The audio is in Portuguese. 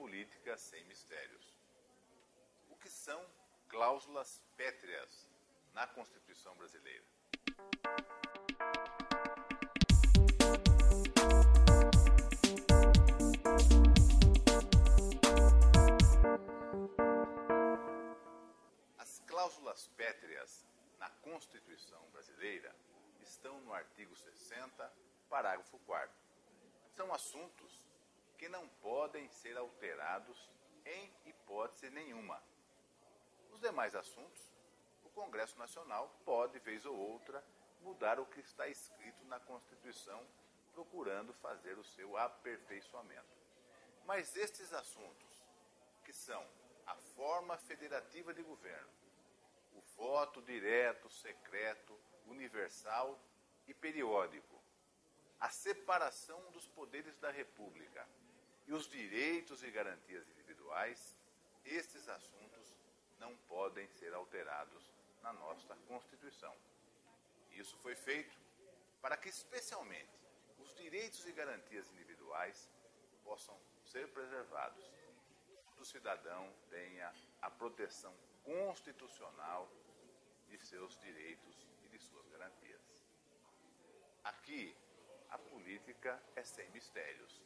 política sem mistérios. O que são cláusulas pétreas na Constituição brasileira? As cláusulas pétreas na Constituição brasileira estão no artigo 60, parágrafo 4. São assuntos que não podem ser alterados em hipótese nenhuma. Os demais assuntos, o Congresso Nacional pode, vez ou outra, mudar o que está escrito na Constituição, procurando fazer o seu aperfeiçoamento. Mas estes assuntos, que são a forma federativa de governo, o voto direto, secreto, universal e periódico, a separação dos poderes da República e os direitos e garantias individuais, estes assuntos não podem ser alterados na nossa Constituição. Isso foi feito para que, especialmente, os direitos e garantias individuais possam ser preservados. O cidadão tenha a proteção constitucional de seus direitos e de suas garantias. Aqui, a política é sem mistérios.